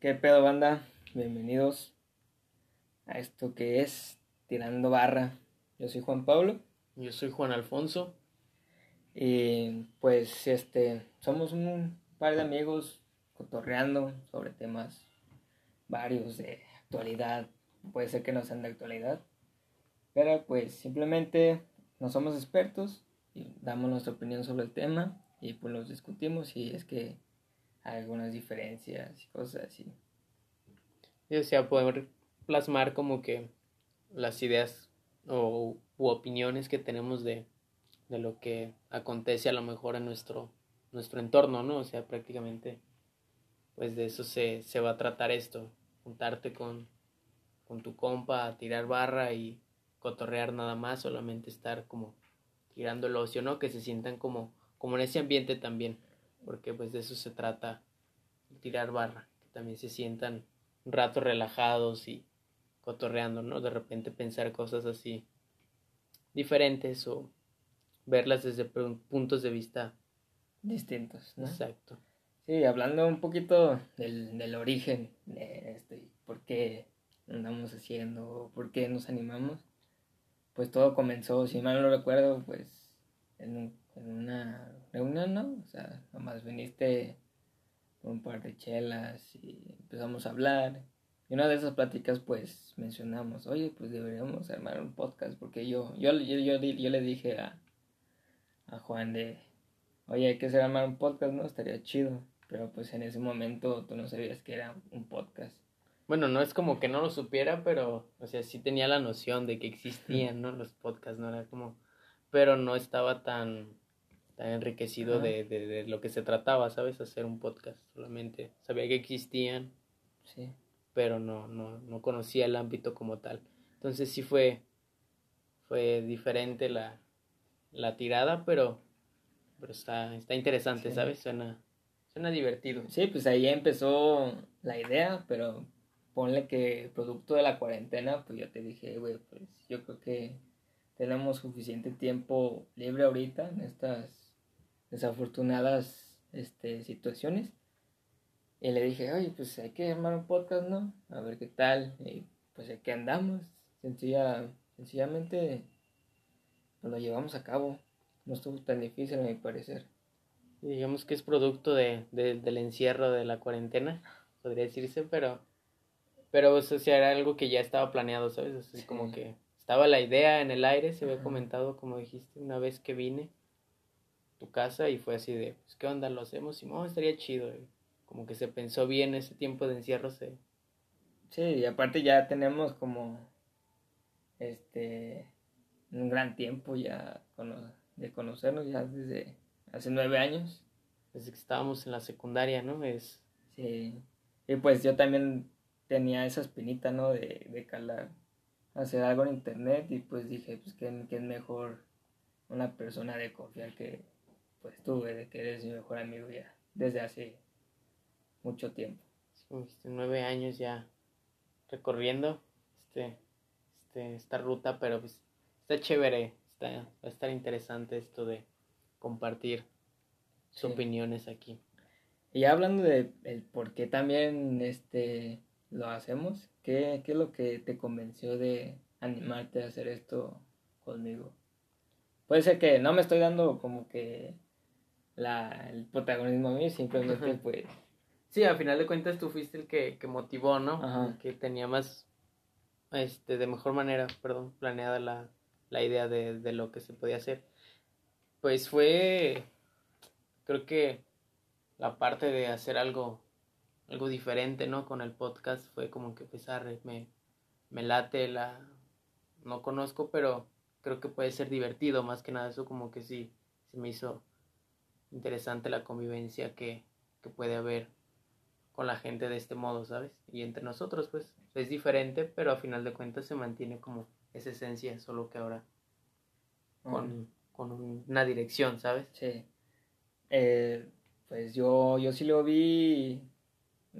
¿Qué pedo, banda? Bienvenidos a esto que es Tirando Barra. Yo soy Juan Pablo. Yo soy Juan Alfonso. Y pues este somos un par de amigos cotorreando sobre temas varios de actualidad. Puede ser que no sean de actualidad. Pero pues simplemente no somos expertos y damos nuestra opinión sobre el tema y pues los discutimos y es que algunas diferencias y cosas así. O sea, poder plasmar como que las ideas o u opiniones que tenemos de, de lo que acontece a lo mejor en nuestro, nuestro entorno, ¿no? O sea, prácticamente, pues de eso se, se va a tratar esto, juntarte con, con tu compa tirar barra y cotorrear nada más, solamente estar como tirando el ocio, ¿no? Que se sientan como, como en ese ambiente también, porque pues de eso se trata, tirar barra, que también se sientan un rato relajados y cotorreando, ¿no? De repente pensar cosas así diferentes o verlas desde puntos de vista distintos, ¿no? Exacto. Sí, hablando un poquito del, del origen de este, por qué andamos haciendo, por qué nos animamos, pues todo comenzó, si mal no recuerdo, pues en, en una reunión, ¿no? O sea, nomás viniste por un par de chelas y empezamos a hablar y una de esas pláticas pues mencionamos, oye, pues deberíamos armar un podcast, porque yo, yo, yo, yo, yo le dije a, a Juan de, oye, hay que hacer armar un podcast, ¿no? Estaría chido, pero pues en ese momento tú no sabías que era un podcast. Bueno, no es como que no lo supiera, pero, o sea, sí tenía la noción de que existían, ¿no? Los podcasts, no era como, pero no estaba tan, tan enriquecido de, de, de lo que se trataba, ¿sabes? Hacer un podcast, solamente sabía que existían. Sí pero no, no, no conocía el ámbito como tal. Entonces sí fue, fue diferente la, la tirada, pero, pero está, está interesante, ¿sabes? Suena, suena divertido. Sí, pues ahí empezó la idea, pero ponle que producto de la cuarentena, pues yo te dije, güey, pues yo creo que tenemos suficiente tiempo libre ahorita en estas desafortunadas este, situaciones y le dije, oye, pues hay que armar un podcast, ¿no? A ver qué tal. Y pues aquí andamos. Sencilla, sencillamente pues, lo llevamos a cabo. No estuvo tan difícil a mi parecer. digamos que es producto de, del encierro de la cuarentena, podría decirse, pero, pero o sea, era algo que ya estaba planeado, ¿sabes? Así como que estaba la idea en el aire, se había comentado, como dijiste, una vez que vine tu casa y fue así de, pues, ¿qué onda? ¿Lo hacemos? Y, no, estaría chido como que se pensó bien ese tiempo de encierro se sí y aparte ya tenemos como este un gran tiempo ya de conocernos ya desde hace nueve años desde que estábamos en la secundaria no es sí y pues yo también tenía esa espinita no de, de calar hacer algo en internet y pues dije pues que, que es mejor una persona de confiar que pues tú de que eres mi mejor amigo ya desde hace mucho tiempo. Este, nueve años ya recorriendo este, este, esta ruta, pero pues está chévere, está, va a estar interesante esto de compartir sus opiniones aquí. Y hablando de el por qué también este, lo hacemos, ¿qué, ¿qué es lo que te convenció de animarte a hacer esto conmigo? Puede ser que no me estoy dando como que la, el protagonismo a mí, simplemente pues Sí, al final de cuentas tú fuiste el que, que motivó, ¿no? El que tenía más, este, de mejor manera, perdón, planeada la, la idea de, de lo que se podía hacer. Pues fue, creo que la parte de hacer algo, algo diferente, ¿no? Con el podcast fue como que pesar, me, me late la, no conozco, pero creo que puede ser divertido, más que nada eso como que sí, se me hizo interesante la convivencia que, que puede haber con la gente de este modo, ¿sabes? Y entre nosotros, pues, es diferente, pero a final de cuentas se mantiene como esa esencia, solo que ahora con, con una dirección, ¿sabes? Sí. Eh, pues yo, yo sí lo vi,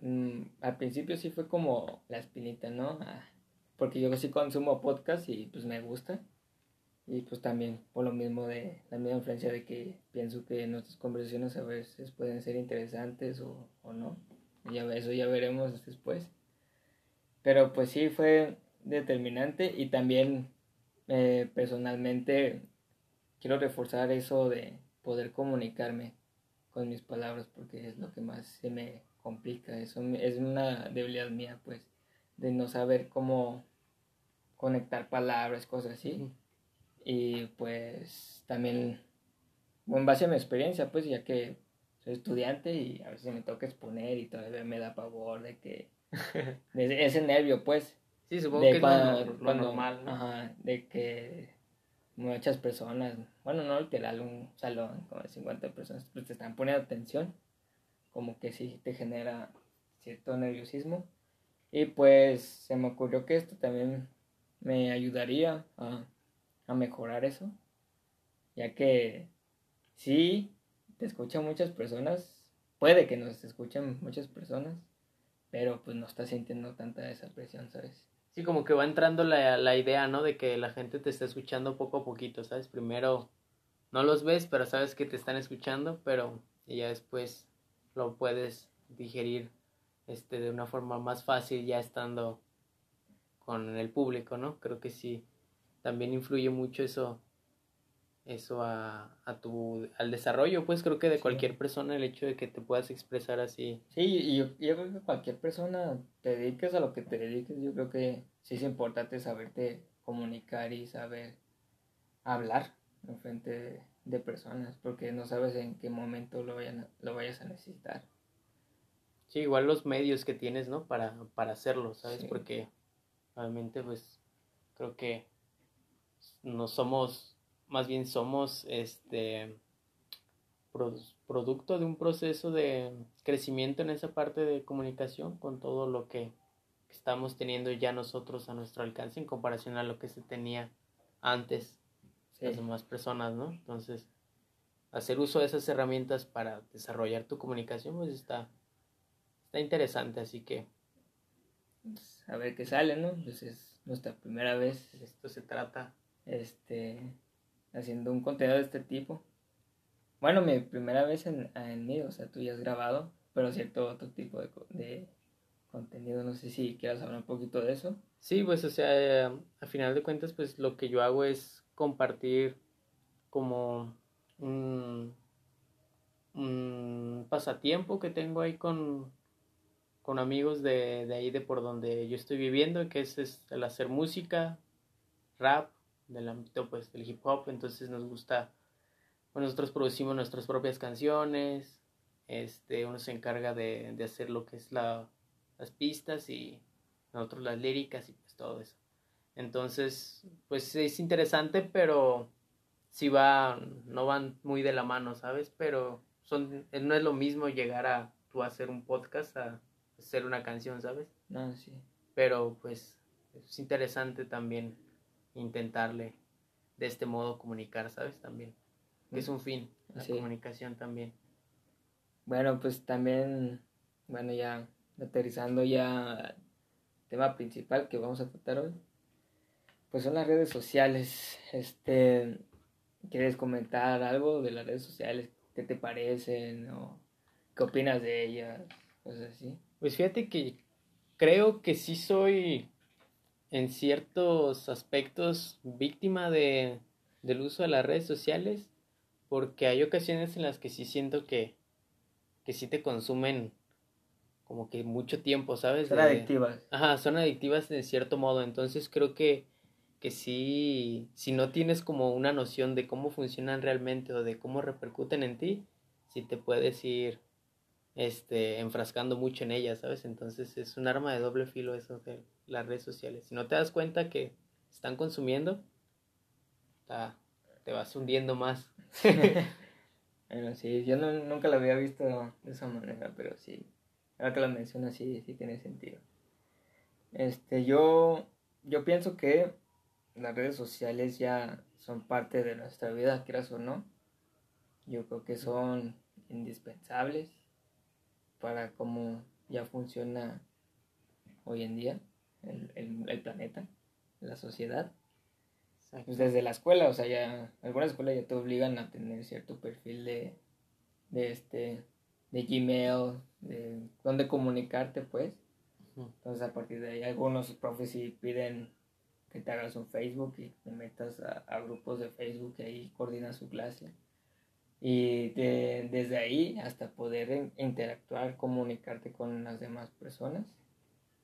mm, al principio sí fue como la espinita, ¿no? Ah, porque yo sí consumo podcast y pues me gusta. Y pues también por lo mismo de la misma influencia de que pienso que nuestras conversaciones a veces pueden ser interesantes o, o no. Eso ya veremos después. Pero pues sí, fue determinante y también eh, personalmente quiero reforzar eso de poder comunicarme con mis palabras porque es lo que más se me complica. Eso es una debilidad mía, pues, de no saber cómo conectar palabras, cosas así. Y pues también, en base a mi experiencia, pues ya que soy estudiante y a veces me toca exponer y todavía me da pavor de que ese nervio, pues. Sí, supongo que es lo, normal, Ajá, de que muchas personas, bueno, no literal, un salón con 50 personas, pues te están poniendo atención, como que sí te genera cierto nerviosismo. Y pues se me ocurrió que esto también me ayudaría a, a mejorar eso, ya que sí te escuchan muchas personas, puede que nos escuchen muchas personas, pero pues no estás sintiendo tanta esa presión, ¿sabes? Sí, como que va entrando la, la idea, ¿no? De que la gente te está escuchando poco a poquito, ¿sabes? Primero no los ves, pero sabes que te están escuchando, pero ya después lo puedes digerir este, de una forma más fácil ya estando con el público, ¿no? Creo que sí, también influye mucho eso eso a, a tu, al desarrollo, pues creo que de cualquier persona el hecho de que te puedas expresar así. Sí, y yo, yo, creo que cualquier persona te dediques a lo que te dediques, yo creo que sí es importante saberte comunicar y saber hablar en frente de, de personas, porque no sabes en qué momento lo, vayan lo vayas a necesitar. Sí, igual los medios que tienes, ¿no? Para, para hacerlo, ¿sabes? Porque realmente, pues, creo que no somos más bien somos este producto de un proceso de crecimiento en esa parte de comunicación con todo lo que estamos teniendo ya nosotros a nuestro alcance en comparación a lo que se tenía antes las demás personas, ¿no? Entonces, hacer uso de esas herramientas para desarrollar tu comunicación, pues está, está interesante, así que... Pues, a ver qué sale, ¿no? Pues es nuestra primera vez. Esto se trata. Este, haciendo un contenido de este tipo. Bueno, mi primera vez en, en mí, o sea, tú ya has grabado, pero cierto otro tipo de, de contenido. No sé si quieras hablar un poquito de eso. Sí, pues, o sea, a final de cuentas, pues lo que yo hago es compartir como un, un pasatiempo que tengo ahí con, con amigos de, de, ahí, de por donde yo estoy viviendo, que es, es el hacer música, rap, del ámbito pues del hip hop, entonces nos gusta, bueno, nosotros producimos nuestras propias canciones, este, uno se encarga de, de hacer lo que es la, las pistas y nosotros las líricas y pues todo eso. Entonces, pues es interesante, pero si va, no van muy de la mano, ¿sabes? Pero son, no es lo mismo llegar a tú hacer un podcast a hacer una canción, ¿sabes? No, sí. Pero pues es interesante también intentarle de este modo comunicar, ¿sabes? También. Que es un fin, la comunicación también. Bueno, pues también, bueno, ya aterrizando ya tema principal que vamos a tratar hoy, pues son las redes sociales. Este, ¿quieres comentar algo de las redes sociales? ¿Qué te parecen o qué opinas de ellas? Cosas así. Pues fíjate que creo que sí soy en ciertos aspectos víctima de, del uso de las redes sociales, porque hay ocasiones en las que sí siento que, que sí te consumen como que mucho tiempo, ¿sabes? Son adictivas. Ajá, son adictivas de cierto modo, entonces creo que, que sí, si no tienes como una noción de cómo funcionan realmente o de cómo repercuten en ti, sí te puedes ir este, enfrascando mucho en ellas, ¿sabes? Entonces es un arma de doble filo eso de las redes sociales. Si no te das cuenta que están consumiendo, te vas hundiendo más. bueno, sí, yo nunca lo había visto de esa manera, pero sí, ahora que lo mencionas, sí, sí tiene sentido. Este, yo, yo pienso que las redes sociales ya son parte de nuestra vida, quieras o no. Yo creo que son indispensables para cómo ya funciona hoy en día el, el, planeta, la sociedad. Pues desde la escuela, o sea, ya algunas escuelas ya te obligan a tener cierto perfil de, de este de Gmail, de dónde comunicarte, pues. Entonces, a partir de ahí, algunos profes sí piden que te hagas un Facebook y te metas a, grupos de Facebook y ahí coordinas su clase. Y desde ahí hasta poder interactuar, comunicarte con las demás personas.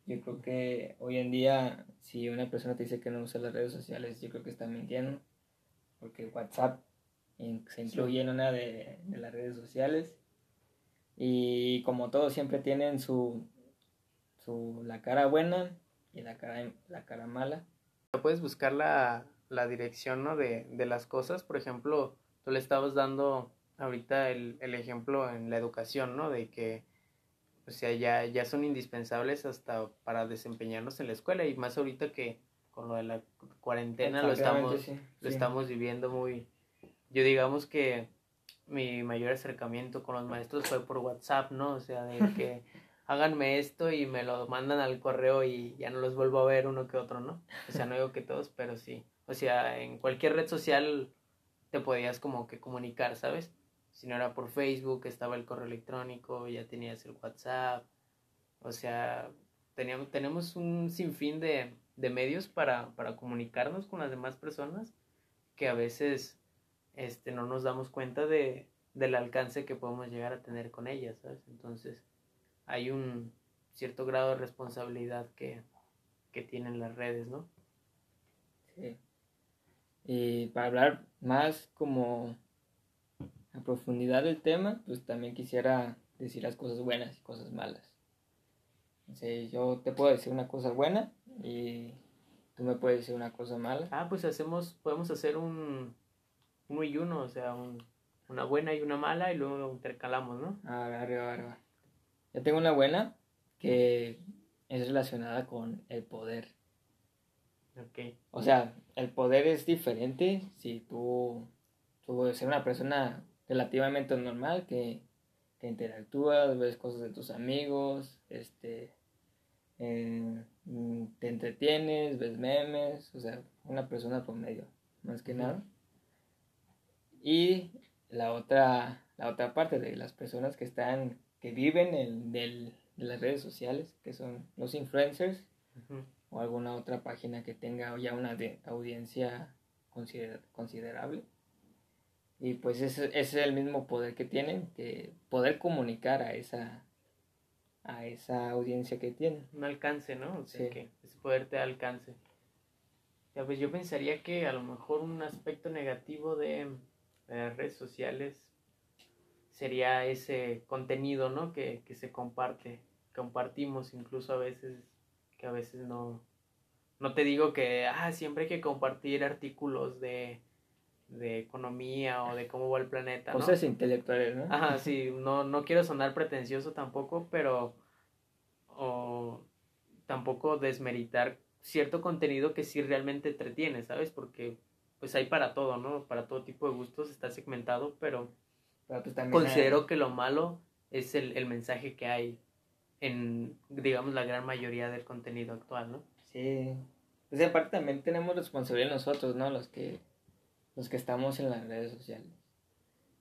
Yo creo que hoy en día, si una persona te dice que no usa las redes sociales, yo creo que está mintiendo. Porque WhatsApp se incluye en una de, de las redes sociales. Y como todos siempre tienen su, su, la cara buena y la cara, la cara mala. Puedes buscar la, la dirección ¿no? de, de, las cosas. Por ejemplo, tú le estabas dando ahorita el, el ejemplo en la educación, ¿no? De que o sea, ya, ya son indispensables hasta para desempeñarnos en la escuela y más ahorita que con lo de la cuarentena lo estamos, lo estamos viviendo muy... Yo digamos que mi mayor acercamiento con los maestros fue por WhatsApp, ¿no? O sea, de que háganme esto y me lo mandan al correo y ya no los vuelvo a ver uno que otro, ¿no? O sea, no digo que todos, pero sí. O sea, en cualquier red social te podías como que comunicar, ¿sabes? Si no era por Facebook, estaba el correo electrónico, ya tenías el WhatsApp. O sea, teníamos, tenemos un sinfín de, de medios para, para comunicarnos con las demás personas que a veces este, no nos damos cuenta de, del alcance que podemos llegar a tener con ellas, ¿sabes? Entonces, hay un cierto grado de responsabilidad que, que tienen las redes, ¿no? Sí. Y para hablar más como a profundidad del tema, pues también quisiera decir las cosas buenas y cosas malas. O yo te puedo decir una cosa buena y tú me puedes decir una cosa mala. Ah, pues hacemos, podemos hacer un uno y uno, o sea, una buena y una mala y luego intercalamos, ¿no? Ah, arriba, arriba. Yo tengo una buena que es relacionada con el poder. Ok. O sea, el poder es diferente si tú, tú eres una persona relativamente normal que, que interactúas, ves cosas de tus amigos, este, eh, te entretienes, ves memes, o sea, una persona promedio, más que nada. Y la otra, la otra parte de las personas que están, que viven en, del, de las redes sociales, que son los influencers, o alguna otra página que tenga ya una audiencia considerable. Y pues ese, ese, es el mismo poder que tienen, que poder comunicar a esa, a esa audiencia que tienen. Un alcance, ¿no? O sea, que ese poder te alcance. Ya, pues yo pensaría que a lo mejor un aspecto negativo de, las redes sociales sería ese contenido, ¿no? Que, que se comparte, compartimos incluso a veces, que a veces no, no te digo que, ah, siempre hay que compartir artículos de, de economía o de cómo va el planeta, ¿no? Cosas intelectuales, ¿no? Ajá, sí, no, no quiero sonar pretencioso tampoco, pero o tampoco desmeritar cierto contenido que sí realmente entretiene, ¿sabes? Porque pues hay para todo, ¿no? Para todo tipo de gustos está segmentado, pero, pues, considero que lo malo es el, el mensaje que hay en, digamos, la gran mayoría del contenido actual, ¿no? Sí. Pues aparte también tenemos responsabilidad nosotros, ¿no? Los que, los que estamos en las redes sociales.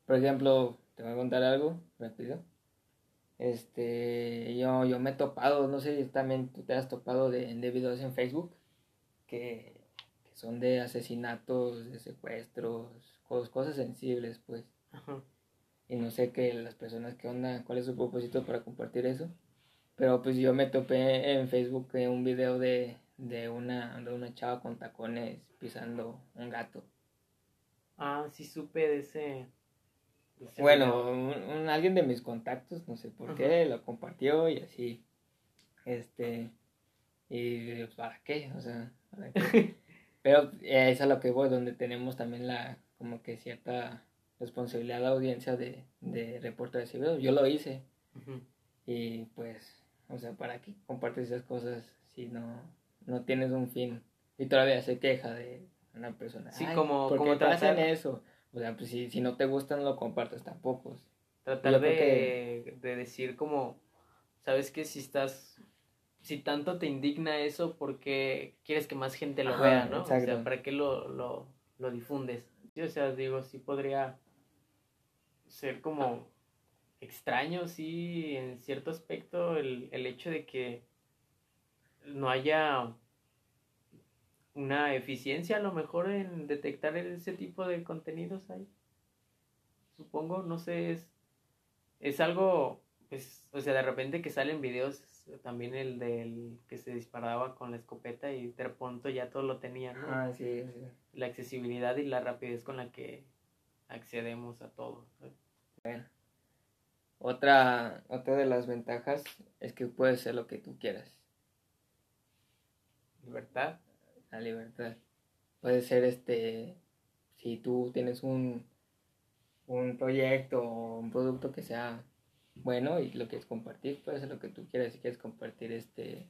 Por ejemplo, te voy a contar algo rápido. Este, yo, yo me he topado, no sé si también tú te has topado de, de videos en Facebook que son de asesinatos, de secuestros, cosas sensibles, pues. Y no sé qué las personas que onda, cuál es su propósito para compartir eso. Pero pues yo me topé en Facebook un video de, de, una, de una chava con tacones pisando un gato. Ah, sí supe de ese... bueno, un, alguien de mis contactos, no sé por qué, lo compartió y así. Este... Y ¿para qué? O sea, ¿para qué? Pero eh, es a lo que voy, donde tenemos también la, como que cierta responsabilidad de audiencia de, de reportar ese video. Yo lo hice. Y pues, o sea, ¿para qué compartes esas cosas si no, no tienes un fin? Y todavía se queja de una persona. Sí, como, ¿por como te hacen eso? O sea, pues si, si no te gustan, no lo compartes tampoco. Tratar de, de decir como, ¿sabes que Si estás si tanto te indigna eso, ¿por qué quieres que más gente lo vea, no? O sea, ¿para qué lo, lo, lo difundes? o sea, digo, sí podría ser como extraño, sí, en cierto aspecto, el, el hecho de que no haya una eficiencia a lo mejor en detectar ese tipo de contenidos ahí. Supongo, no sé, es, es algo, pues, o sea, de repente que salen videos, también el del que se disparaba con la escopeta y de pronto ya todo lo tenía, ¿no? Ah, sí, sí. La accesibilidad y la rapidez con la que accedemos a todo. Bueno. Otra, otra de las ventajas es que puedes hacer lo que tú quieras. Libertad. La libertad. Puede ser este, si tú tienes un, un proyecto o un producto que sea bueno y lo quieres compartir, puedes hacer lo que tú quieras. Si quieres compartir este,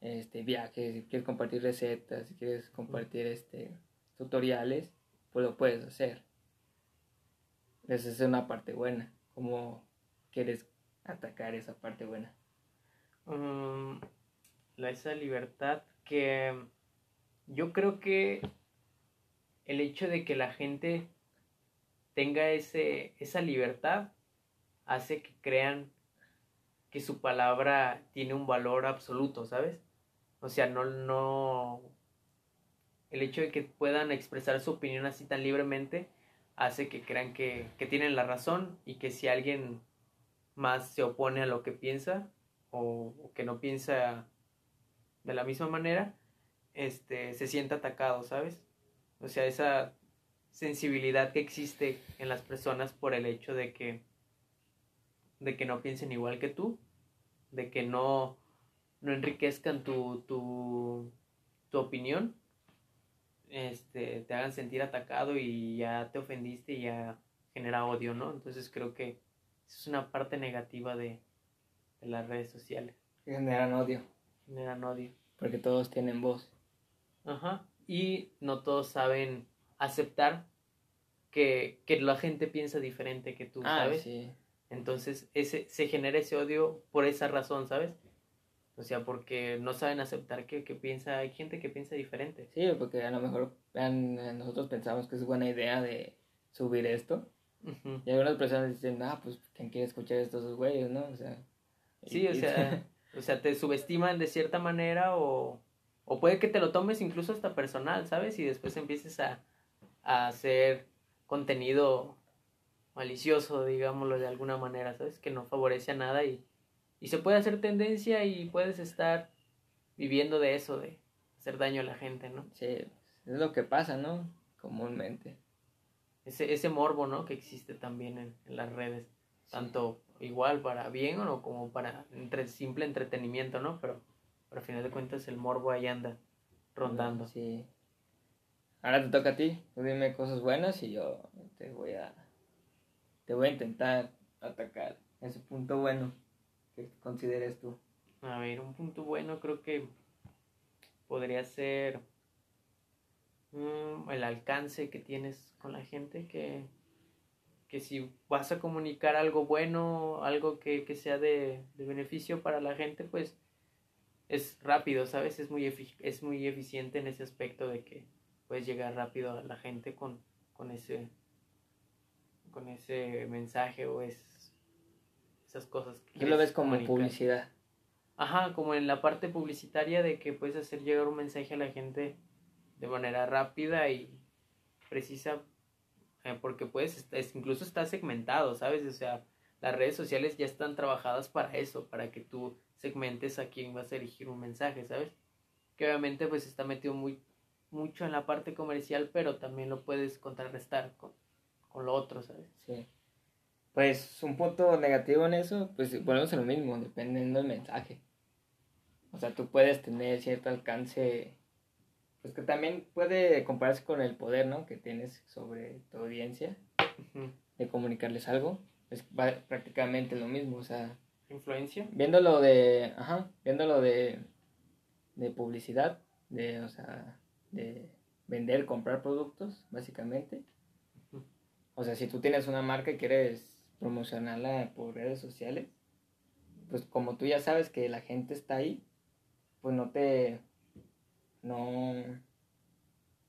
este viajes, si quieres compartir recetas, si quieres compartir este tutoriales, pues lo puedes hacer. Esa es una parte buena. ¿Cómo quieres atacar esa parte buena? Um, la, esa libertad que yo creo que el hecho de que la gente tenga ese, esa libertad hace que crean que su palabra tiene un valor absoluto, ¿sabes? O sea, no, no, el hecho de que puedan expresar su opinión así tan libremente hace que crean que, que tienen la razón y que si alguien más se opone a lo que piensa o, o que no piensa de la misma manera, este, se siente atacado, ¿sabes? O sea, esa sensibilidad que existe en las personas por el hecho de que, de que no piensen igual que tú, de que no, no enriquezcan tu, tu, tu opinión, este, te hagan sentir atacado y ya te ofendiste y ya genera odio, ¿no? Entonces creo que es una parte negativa de, de las redes sociales. Generan odio. Generan odio. Porque todos tienen voz. Ajá. Y no todos saben aceptar que, que la gente piensa diferente que tú, Ah, ¿sabes? sí. Entonces ese, se genera ese odio por esa razón, ¿sabes? O sea, porque no saben aceptar que, que piensa, hay gente que piensa diferente. Sí, porque a lo mejor vean, nosotros pensamos que es buena idea de subir esto. Ujú. Y algunas personas dicen, ah, pues, ¿quién quiere escuchar estos güeyes, no? O sea. Sí, y- o sea, o sea, te subestiman de cierta manera o, o puede que te lo tomes incluso hasta personal, ¿sabes? Y después empieces a, a hacer contenido malicioso, digámoslo de alguna manera, ¿sabes? Que no favorece a nada y, y se puede hacer tendencia y puedes estar viviendo de eso, de hacer daño a la gente, ¿no? sí, es lo que pasa, ¿no? Comúnmente. Ese, ese morbo, ¿no? Que existe también en, en las redes, tanto igual para bien o como para entre, simple entretenimiento, ¿no? Pero, pero al final de cuentas el morbo ahí anda rondando. Sí. Ahora te toca a ti. Tú dime cosas buenas y yo te voy a. Te voy a intentar atacar ese punto bueno que consideres tú. A ver, un punto bueno creo que podría ser mm, el alcance que tienes con la gente, que, que si vas a comunicar algo bueno, algo que, que sea de, de beneficio para la gente, pues es rápido, ¿sabes? Es muy, es muy eficiente en ese aspecto de que puedes llegar rápido a la gente con, con ese con ese mensaje o es, esas cosas que Tú lo ves como comunicar. publicidad. Ajá, como en la parte publicitaria de que puedes hacer llegar un mensaje a la gente de manera rápida y precisa, eh, porque puedes, es- incluso está segmentado, ¿sabes? O sea, las redes sociales ya están trabajadas para eso, para que tú segmentes a quién vas a dirigir un mensaje, ¿sabes? Que obviamente pues está metido muy mucho en la parte comercial, pero también lo puedes contrarrestar con, con lo otro, ¿sabes? Sí. Pues un punto negativo en eso, pues volvemos a lo mismo, dependiendo del mensaje. O sea, tú puedes tener cierto alcance, pues que también puede compararse con el poder, ¿no? Que tienes sobre tu audiencia, de comunicarles algo. Es prácticamente lo mismo, o sea, Influencia. viéndolo de, ajá, viéndolo de, de publicidad, de, o sea, de vender, comprar productos, básicamente. O sea, si tú tienes una marca y quieres promocionarla por redes sociales, pues como tú ya sabes que la gente está ahí, pues no te, no,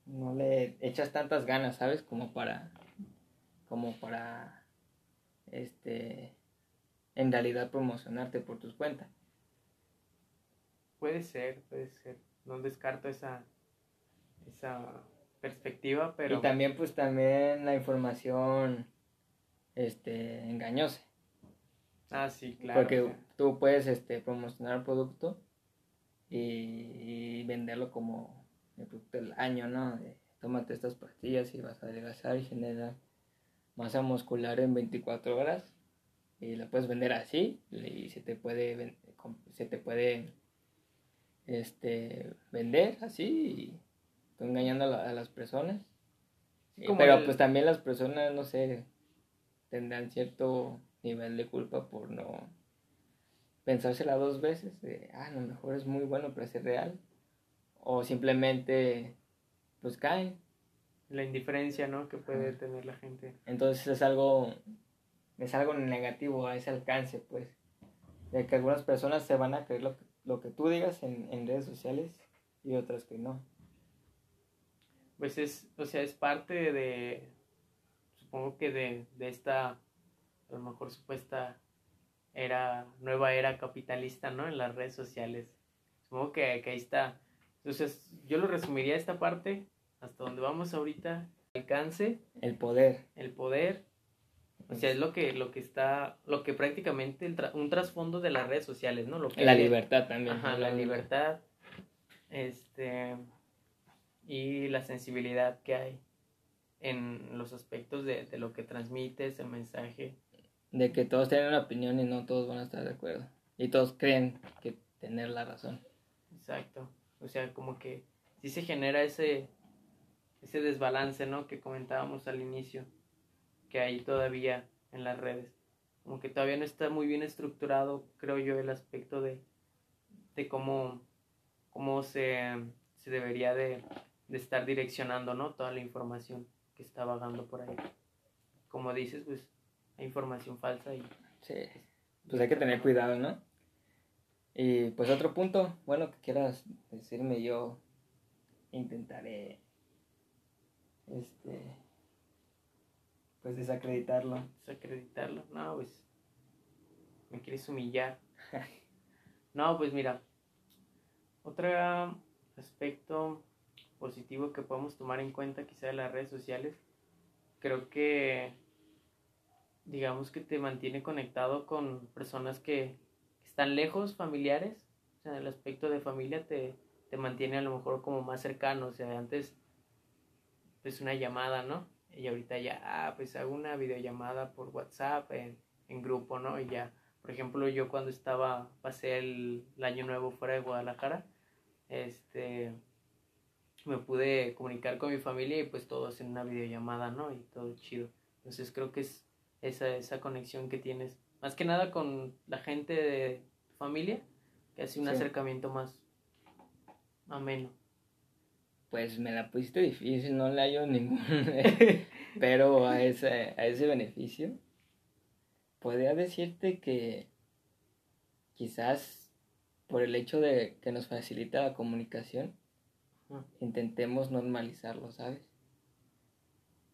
no le echas tantas ganas, ¿sabes? Como para, como para, este, en realidad promocionarte por tus cuentas. Puede ser, puede ser. No descarto esa, esa perspectiva, pero... Y también, pues, también la información, este, engañosa. Ah, sí, claro. Porque tú puedes, este, promocionar el producto y, venderlo como el producto del año, ¿no? De, tómate estas pastillas y vas a adelgazar y generar masa muscular en 24 horas y la puedes vender así y se te puede se te puede este vender así y tú engañando a, las personas. Pero pues también las personas no sé tendrán cierto nivel de culpa por no pensársela dos veces de ah a lo mejor es muy bueno pero es real o simplemente pues caen. La indiferencia no que puede tener la gente. Entonces es algo es algo negativo a ese alcance, pues. De que algunas personas se van a creer lo que, lo que tú digas en, en redes sociales y otras que no. Pues es, o sea, es parte de, supongo que de, de esta, a lo mejor supuesta era, nueva era capitalista, ¿no? En las redes sociales. Supongo que, que ahí está. Entonces, yo lo resumiría esta parte, hasta donde vamos ahorita, alcance. El poder. El poder, o sea, es lo que, lo que está, lo que prácticamente un trasfondo de las redes sociales, ¿no? Lo que la libertad también. Ajá, la libertad, este, y la sensibilidad que hay en los aspectos de, de lo que transmites, el mensaje. De que todos tienen una opinión y no todos van a estar de acuerdo. Y todos creen que tener la razón. Exacto. O sea, como que sí se genera ese, ese desbalance, ¿no? Que comentábamos al inicio que hay todavía en las redes. Como que todavía no está muy bien estructurado, creo yo, el aspecto de, de cómo, cómo se, se debería de, de, estar direccionando ¿no? toda la información que está vagando por ahí. Como dices, pues hay información falsa y... Sí, pues hay que tener cuidado, ¿no? Y pues otro punto, bueno, que quieras decirme yo, intentaré, este, pues desacreditarlo. Desacreditarlo, no, pues me quieres humillar. no, pues mira, otro aspecto positivo que podemos tomar en cuenta quizá de las redes sociales, creo que digamos que te mantiene conectado con personas que, están lejos, familiares, o sea, el aspecto de familia te, te mantiene a lo mejor como más cercano, o sea, antes pues una llamada, ¿no? Y ahorita ya, ah, pues hago una videollamada por WhatsApp en, en grupo, ¿no? Y ya, por ejemplo, yo cuando estaba, pasé el, año nuevo fuera de Guadalajara, este, me pude comunicar con mi familia y pues todos en una videollamada, ¿no? Y todo chido. Entonces creo que es esa, esa conexión que tienes, más que nada con la gente de tu familia, que hace un acercamiento más ameno. Pues me la pusiste difícil, no le hallo ningún. pero a ese, a ese beneficio, podría decirte que quizás por el hecho de que nos facilita la comunicación, intentemos normalizarlo, ¿sabes?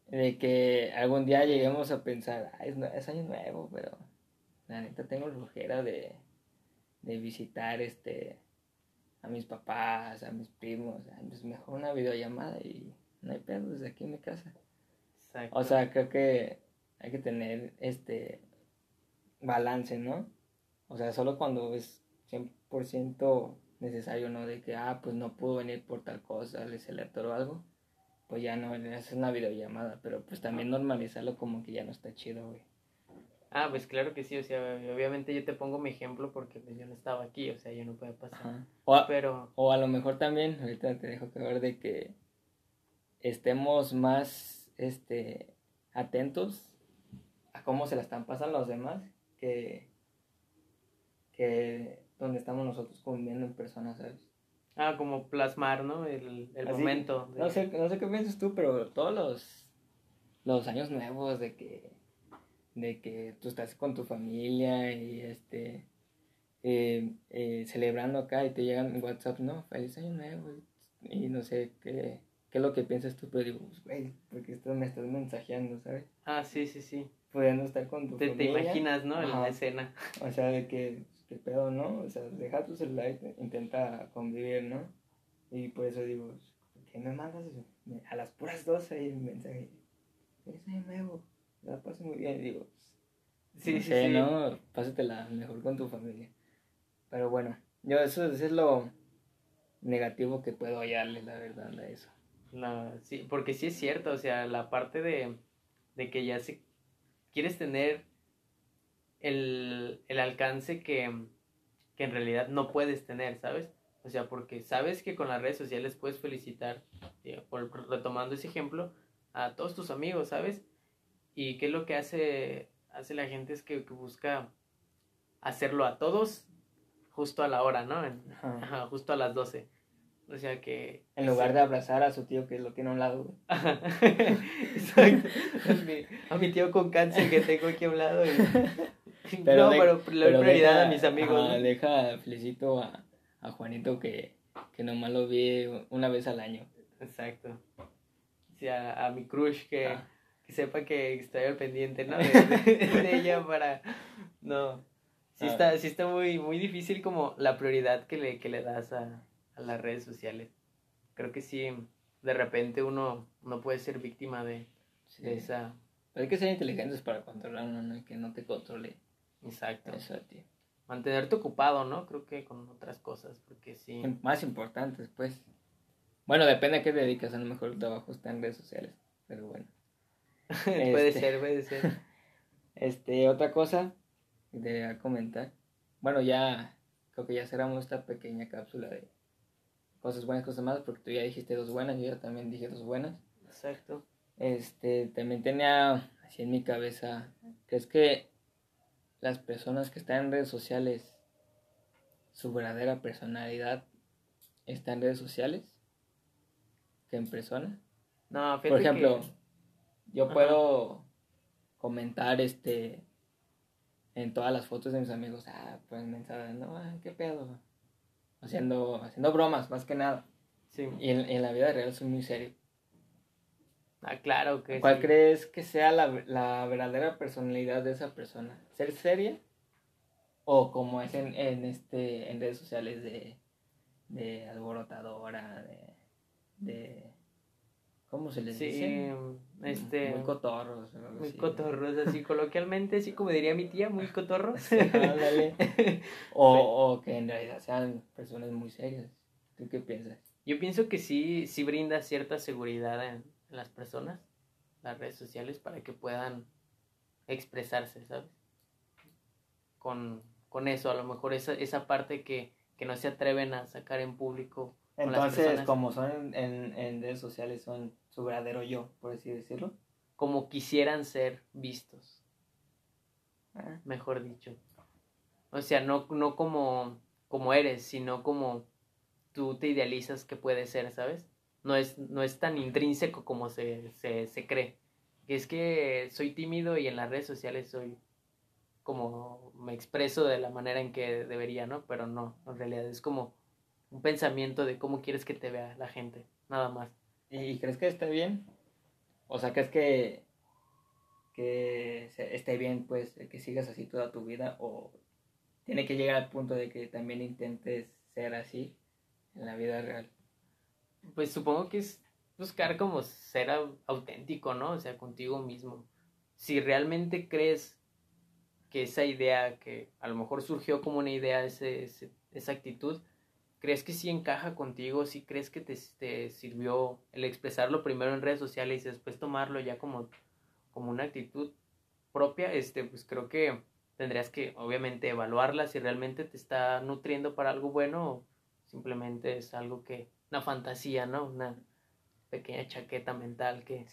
De que algún día lleguemos a pensar, es, es, año nuevo, pero la neta tengo flojera de, de visitar este a mis papás, a mis primos, pues mejor una videollamada y no hay pedo desde aquí en mi casa. O sea, creo que hay que tener este balance, ¿no? O sea, solo cuando es 100% necesario, ¿no? De que, ah, pues no pudo venir por tal cosa, le se le atoró algo, pues ya no, es una videollamada, pero pues también normalizarlo como que ya no está chido, güey. Ah, pues claro que sí, o sea, obviamente yo te pongo mi ejemplo porque pues, yo no estaba aquí, o sea, yo no puede pasar. O a, pero... o a lo mejor también, ahorita te dejo que ver de que estemos más este, atentos a cómo se la están pasando los demás que, que donde estamos nosotros conviviendo en persona, ¿sabes? Ah, como plasmar, ¿no? El, el momento. No, sé, no sé qué piensas tú, pero todos los, los años nuevos de que de que tú estás con tu familia y este eh, eh, celebrando acá y te llegan en WhatsApp, no, feliz año nuevo y, no sé qué, qué es lo que piensas tú, pero digo, pues, güey, porque esto me estás mensajeando, ¿sabes? Ah, sí, sí, sí. pudiendo estar con tu te, familia. Te imaginas, ¿no? En la escena. O sea, de que, qué pedo, ¿no? O sea, deja tu celular y intenta convivir, ¿no? Y por eso digo, ¿qué me mandas a las puras 12 ahí el mensaje? Es nuevo, la paso muy bien, digo. Sí, sí, sí. ¿no? Pásatela mejor con tu familia. Pero bueno, yo eso, es lo negativo que puedo hallarle, la verdad, a eso. La, sí, porque sí es cierto, o sea, la parte de, de que ya se quieres tener el, el alcance que, que en realidad no puedes tener, ¿sabes? O sea, porque sabes que con las redes sociales puedes felicitar, por, retomando ese ejemplo, a todos tus amigos, ¿sabes? Y qué es lo que hace, hace la gente es que, busca hacerlo a todos justo a la hora, ¿no? justo a las 12. O sea que... En lugar de abrazar a su tío que lo tiene a un lado. Exacto. a mi tío con cáncer que tengo aquí a un lado. Pero no, pero le doy prioridad a mis amigos. Deja, felicito a, a Juanito que, que nomás lo vi una vez al año. Exacto. Sí, a, a mi crush que, ah. Que, sepa que estoy al pendiente, ¿no? De, ella para... No. Sí, ah. está, sí está muy, muy difícil como la prioridad que le, que le das a, a las redes sociales. Creo que sí, de repente uno no puede ser víctima de, esa... Pero hay que ser inteligentes para controlarlo, ¿no? Y que no te controle. Exacto. Eso a ti mantenerte ocupado, ¿no? Creo que con otras cosas, porque sí. Más importantes, pues. Bueno, depende a qué dedicas, a lo mejor el trabajo está en redes sociales, pero bueno. puede este, ser, puede ser. Este, otra cosa debería comentar. Bueno, ya creo que ya cerramos esta pequeña cápsula de cosas buenas, cosas malas, porque tú ya dijiste dos buenas, yo ya también dije dos buenas. Exacto. Este, también tenía así en mi cabeza, que es que las personas que están en redes sociales, su verdadera personalidad está en redes sociales que en persona. No, Por ejemplo, yo puedo comentar este en todas las fotos de mis amigos, ah, pues mensajes, no, ah, qué pedo. Haciendo, haciendo bromas, más que nada. Sí. Y en, en la vida real soy muy serio. Ah, claro que ¿Cuál crees que sea la, la, verdadera personalidad de esa persona? ¿Ser seria? ¿O como es en, en, este, en redes sociales de, de alborotadora, de, de... ¿Cómo se les dice? este... Muy cotorros. Muy cotorros, así coloquialmente, así como diría mi tía, muy cotorros. o, o que en realidad sean personas muy serias. ¿Tú qué piensas? Yo pienso que sí, sí brinda cierta seguridad en, las personas, las redes sociales, para que puedan expresarse, ¿sabes? Con, con eso, a lo mejor esa, esa parte que, que no se atreven a sacar en público. Entonces, como son en, en, redes sociales, son su verdadero yo, por así decirlo. Como quisieran ser vistos. Ah. Mejor dicho. O sea, no, no como, como eres, sino como tú te idealizas que puede ser, ¿sabes? no es, no es tan intrínseco como se, se, se cree. Es que soy tímido y en las redes sociales soy como me expreso de la manera en que debería, ¿no? Pero no, en realidad es como un pensamiento de cómo quieres que te vea la gente, nada más. ¿Y crees que esté bien? O sea, ¿crees que, que esté bien, pues, que sigas así toda tu vida? ¿O tiene que llegar al punto de que también intentes ser así en la vida real? pues supongo que es buscar como ser auténtico, ¿no? O sea, contigo mismo. Si realmente crees que esa idea, que a lo mejor surgió como una idea, ese, esa actitud, ¿crees que sí encaja contigo? ¿Sí crees que te, te, sirvió el expresarlo primero en redes sociales y después tomarlo ya como, como una actitud propia? Este, pues creo que tendrías que obviamente evaluarla si realmente te está nutriendo para algo bueno o simplemente es algo que una fantasía, ¿no? Una pequeña chaqueta mental que,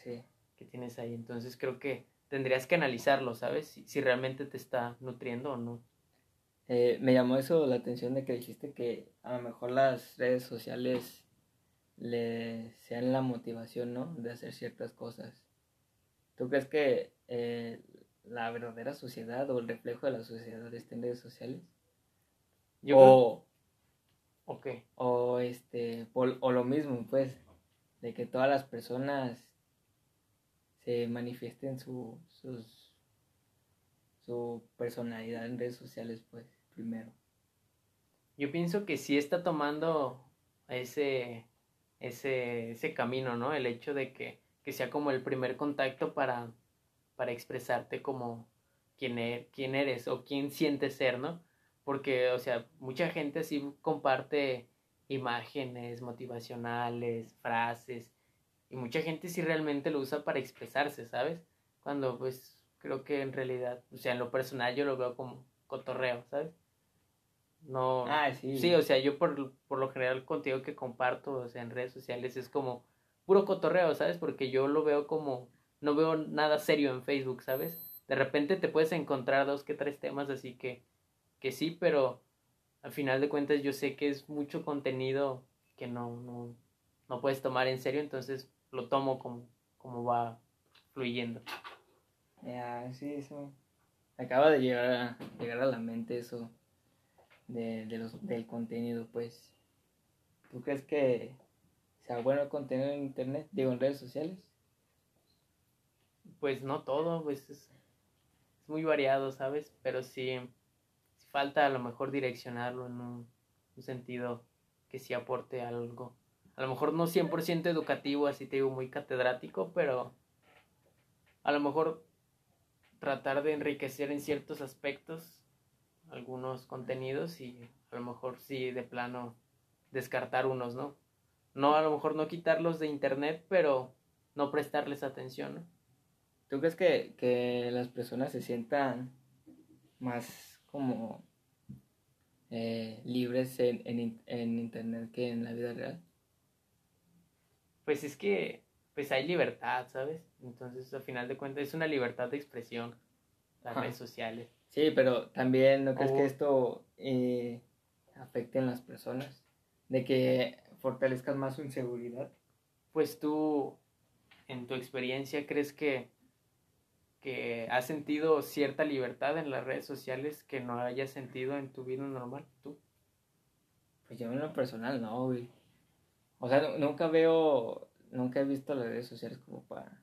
que tienes ahí. Entonces creo que tendrías que analizarlo, ¿sabes? Si, realmente te está nutriendo o no. Eh, me llamó eso la atención de que dijiste que a lo mejor las redes sociales le sean la motivación, ¿no? De hacer ciertas cosas. ¿Tú crees que eh, la verdadera sociedad o el reflejo de la sociedad está en redes sociales? Yo o este, o, lo mismo, pues, de que todas las personas se manifiesten su, sus, su personalidad en redes sociales, pues, primero. Yo pienso que sí está tomando ese, ese, ese camino, ¿no? El hecho de que, que sea como el primer contacto para, para expresarte como quién, er, quién eres o quién sientes ser, ¿no? Porque, o sea, mucha gente sí comparte imágenes motivacionales, frases, y mucha gente sí realmente lo usa para expresarse, ¿sabes? Cuando pues creo que en realidad, o sea, en lo personal yo lo veo como cotorreo, ¿sabes? No. Ah, sí. Sí, o sea, yo por, por lo general contigo que comparto, o sea, en redes sociales es como puro cotorreo, ¿sabes? Porque yo lo veo como, no veo nada serio en Facebook, ¿sabes? De repente te puedes encontrar dos que tres temas, así que, que sí, pero al final de cuentas yo sé que es mucho contenido que no, no, no puedes tomar en serio, entonces lo tomo como, como va fluyendo. Ya, sí, eso. Acaba de llegar a, llegar a la mente eso de, los, del contenido, pues. ¿Tú crees que sea bueno el contenido en internet, digo, en redes sociales? Pues no todo, pues es, muy variado, ¿sabes? Pero sí, falta a lo mejor direccionarlo en un, un sentido que sí aporte algo. A lo mejor no 100% educativo, así te digo, muy catedrático, pero a lo mejor tratar de enriquecer en ciertos aspectos algunos contenidos y a lo mejor sí de plano descartar unos, ¿no? No, a lo mejor no quitarlos de internet, pero no prestarles atención, ¿no? ¿Tú crees que, que las personas se sientan más como eh, libres en, en, en internet que en la vida real? Pues es que pues hay libertad, ¿sabes? Entonces, al final de cuentas, es una libertad de expresión, las redes sociales. Sí, pero también, ¿no crees que esto eh, afecte en las personas? De que fortalezcas más su inseguridad. Pues tú, en tu experiencia, ¿crees que, que has sentido cierta libertad en las redes sociales que no hayas sentido en tu vida normal, tú? Pues yo en lo personal no, güey. O sea, nunca veo nunca he visto las redes sociales como para...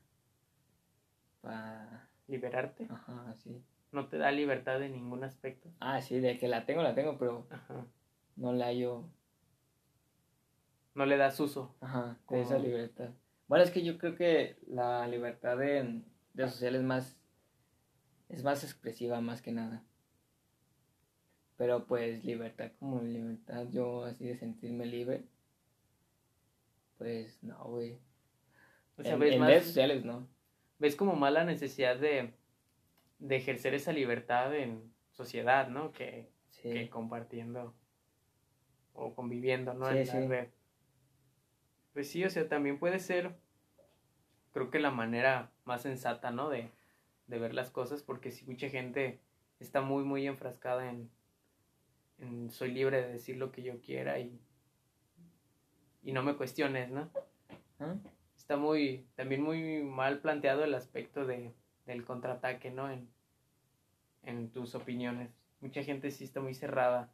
para... ¿Liberarte? Ajá, sí. ¿No te da libertad en ningún aspecto? Ah, sí, de que la tengo, la tengo, pero Ajá. no la yo... No le das uso. Ajá, de esa libertad. Bueno, es que yo creo que la libertad en redes sociales más... es más expresiva más que nada. Pero pues libertad como libertad, yo así de sentirme libre pues no, güey. O sea, en, ves redes sociales, ¿no? Ves como más la necesidad de, de ejercer esa libertad en sociedad, ¿no? Que, que compartiendo o conviviendo, ¿no? en la red. Pues sí, o sea, también puede ser, creo que la manera más sensata, ¿no? De, de ver las cosas, porque si mucha gente está muy, muy enfrascada en, en soy libre de decir lo que yo quiera y y no me cuestiones, ¿no? ¿Ah? Está muy, también muy mal planteado el aspecto de, del contraataque, ¿no? En, en tus opiniones. Mucha gente sí está muy cerrada.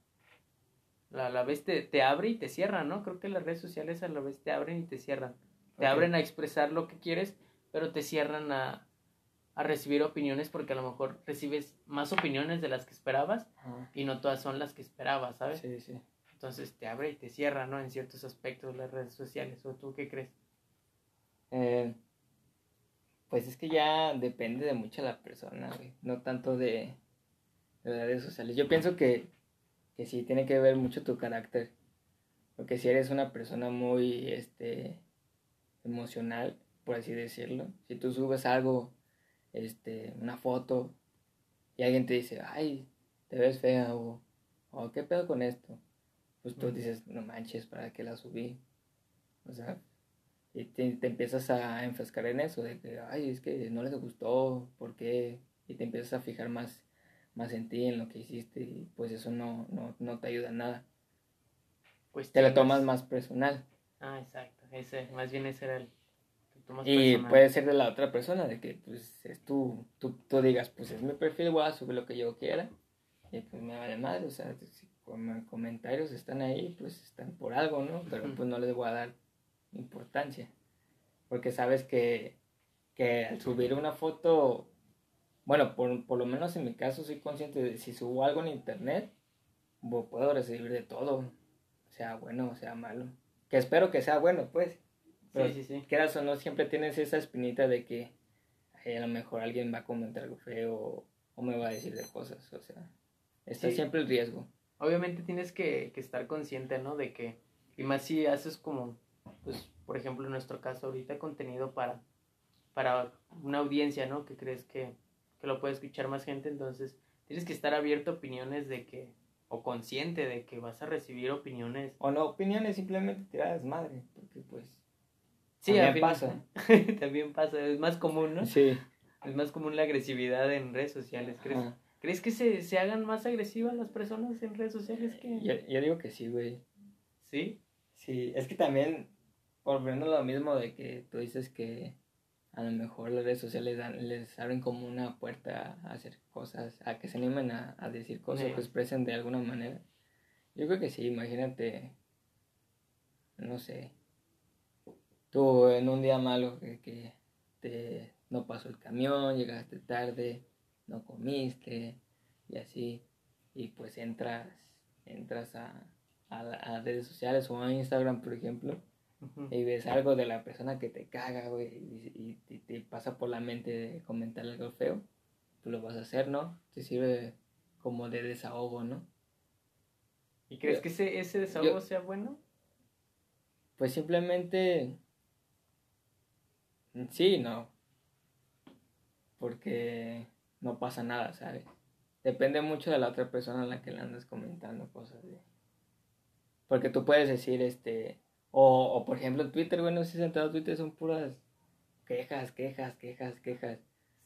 A la vez te, te abre y te cierra, ¿no? Creo que las redes sociales a la vez te abren y te cierran. Te abren a expresar lo que quieres, pero te cierran a, a recibir opiniones porque a lo mejor recibes más opiniones de las que esperabas y no todas son las que esperabas, ¿sabes? Sí, sí. Entonces te abre y te cierra, ¿no? En ciertos aspectos las redes sociales. ¿O tú qué crees? Eh, pues es que ya depende de mucho la persona, güey. No tanto de, de, las redes sociales. Yo pienso que, que sí tiene que ver mucho tu carácter. Porque si eres una persona muy este emocional, por así decirlo, si tú subes algo, este, una foto, y alguien te dice, ay, te ves fea, o, o qué pedo con esto pues tú dices, no manches, ¿para qué la subí? O sea, y te, empiezas a enfrascar en eso, de que, ay, es que no les gustó, ¿por qué? Y te empiezas a fijar más, más en ti, en lo que hiciste, y pues eso no, no, no te ayuda en nada. Pues te lo tomas más personal. Ah, exacto, ese, más bien ese era el... Y puede ser de la otra persona, de que pues es tú, tú, tú digas, pues es mi perfil, voy a subir lo que yo quiera, y pues me vale madre, o sea, comentarios están ahí, pues están por algo, ¿no? Pero pues no les voy a dar importancia. Porque sabes que, que al subir una foto bueno, por, por lo menos en mi caso soy consciente de si subo algo en internet, puedo recibir de todo, sea bueno o sea malo. Que espero que sea bueno, pues. sí, sí, sí. Quieras o no, siempre tienes esa espinita de que a lo mejor alguien va a comentar algo feo o me va a decir de cosas, o sea, está siempre el riesgo. Obviamente tienes que, que estar consciente, ¿no? De que, y más si haces como, pues, por ejemplo, en nuestro caso ahorita, contenido para, para una audiencia, ¿no? Que crees que, que lo puede escuchar más gente, entonces tienes que estar abierto a opiniones de que, o consciente de que vas a recibir opiniones. O no opiniones, simplemente tiradas madre, porque pues... Sí, también pasa. también pasa, es más común, ¿no? Sí. Es más común la agresividad en redes sociales, ¿crees? ¿Crees que se, se hagan más agresivas las personas en redes sociales que...? Yo, digo que sí, güey. ¿Sí? Sí, es que también, volviendo a lo mismo de que tú dices que a lo mejor las redes sociales les abren como una puerta a hacer cosas, a que se animen a, decir cosas, que expresen de alguna manera. Yo creo que sí, imagínate, no sé, tú en un día malo que, que te no pasó el camión, llegaste tarde, no comiste y así. Y pues entras, entras a, a, redes sociales o a Instagram, por ejemplo, y ves algo de la persona que te caga, güey, y, te pasa por la mente de comentar algo feo, tú lo vas a hacer, ¿no? Te sirve como de desahogo, ¿no? ¿Y crees que ese, ese desahogo sea bueno? Pues simplemente... Sí, no. Porque no pasa nada, ¿sabes? Depende mucho de la otra persona a la que le andas comentando cosas. Porque tú puedes decir, este... O, o por ejemplo, Twitter, bueno, si sentado Twitter son puras quejas, quejas, quejas, quejas.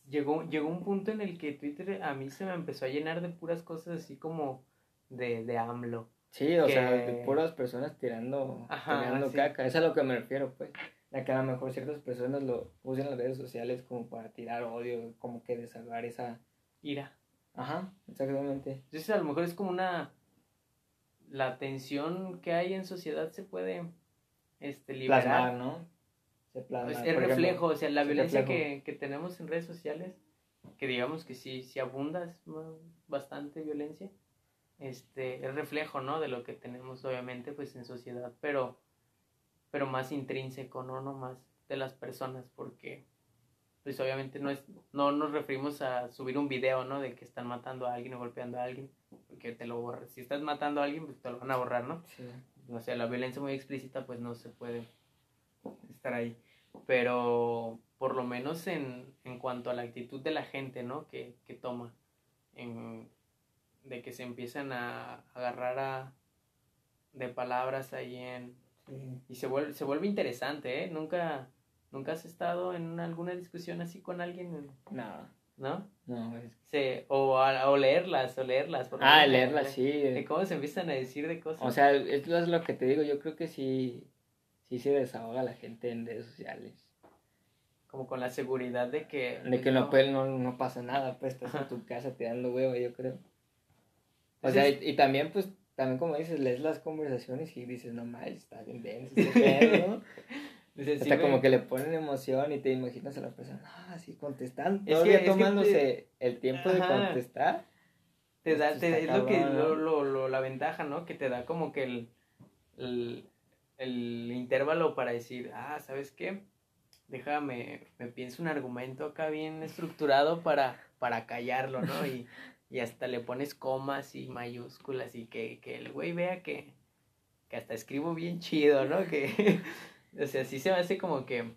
Llegó, llegó un punto en el que Twitter a mí se me empezó a llenar de puras cosas así como de, de AMLO. Sí, o sea, de puras personas tirando, tirando caca. Eso es a lo que me refiero, pues la que a lo mejor ciertas personas lo usan en las redes sociales como para tirar odio, como que desahogar esa ira. Ajá, exactamente. Entonces a lo mejor es como una la tensión que hay en sociedad se puede este liberar, Plasmar, ¿no? Se plasma. Es, reflejo, o sea, la violencia que, que, tenemos en redes sociales, que digamos que sí, sí abunda, es bastante violencia, este, es reflejo, ¿no? De lo que tenemos obviamente pues en sociedad, pero pero más intrínseco, ¿no? No más de las personas, porque pues obviamente no es, no nos referimos a subir un video, ¿no? De que están matando a alguien o golpeando a alguien, porque te lo borras. Si estás matando a alguien, pues te lo van a borrar, ¿no? Sí. O sea, la violencia muy explícita, pues no se puede estar ahí. Pero por lo menos en, en cuanto a la actitud de la gente, ¿no? Que, que toma, en, de que se empiezan a agarrar a, de palabras ahí en, y se vuelve, se vuelve interesante, ¿eh? Nunca, nunca has estado en alguna discusión así con alguien. No. ¿No? No, es... o, o leerlas, o leerlas. ah, leerlas, sí. De cómo se empiezan a decir de cosas. O sea, esto es lo que te digo, yo creo que sí, sí se desahoga la gente en redes sociales. Como con la seguridad de que... De que no, pues, no, no pasa nada, pues estás en tu casa tirando huevo, yo creo. O sea, y, también pues también como dices, lees las conversaciones y dices, no mal, está bien denso ¿no? Hasta como que le ponen emoción y te imaginas a la persona, ah, sí, contestando, todavía tomándose el tiempo de contestar. Te da, te, es lo que, lo, lo, la ventaja, ¿no? Que te da como que el, el, el intervalo para decir, ah, ¿sabes qué? Déjame, me pienso un argumento acá bien estructurado para, para callarlo, ¿no? Y y hasta le pones comas y mayúsculas y que, que el güey vea que, que hasta escribo bien chido, ¿no? Que, o sea, sí se me hace como que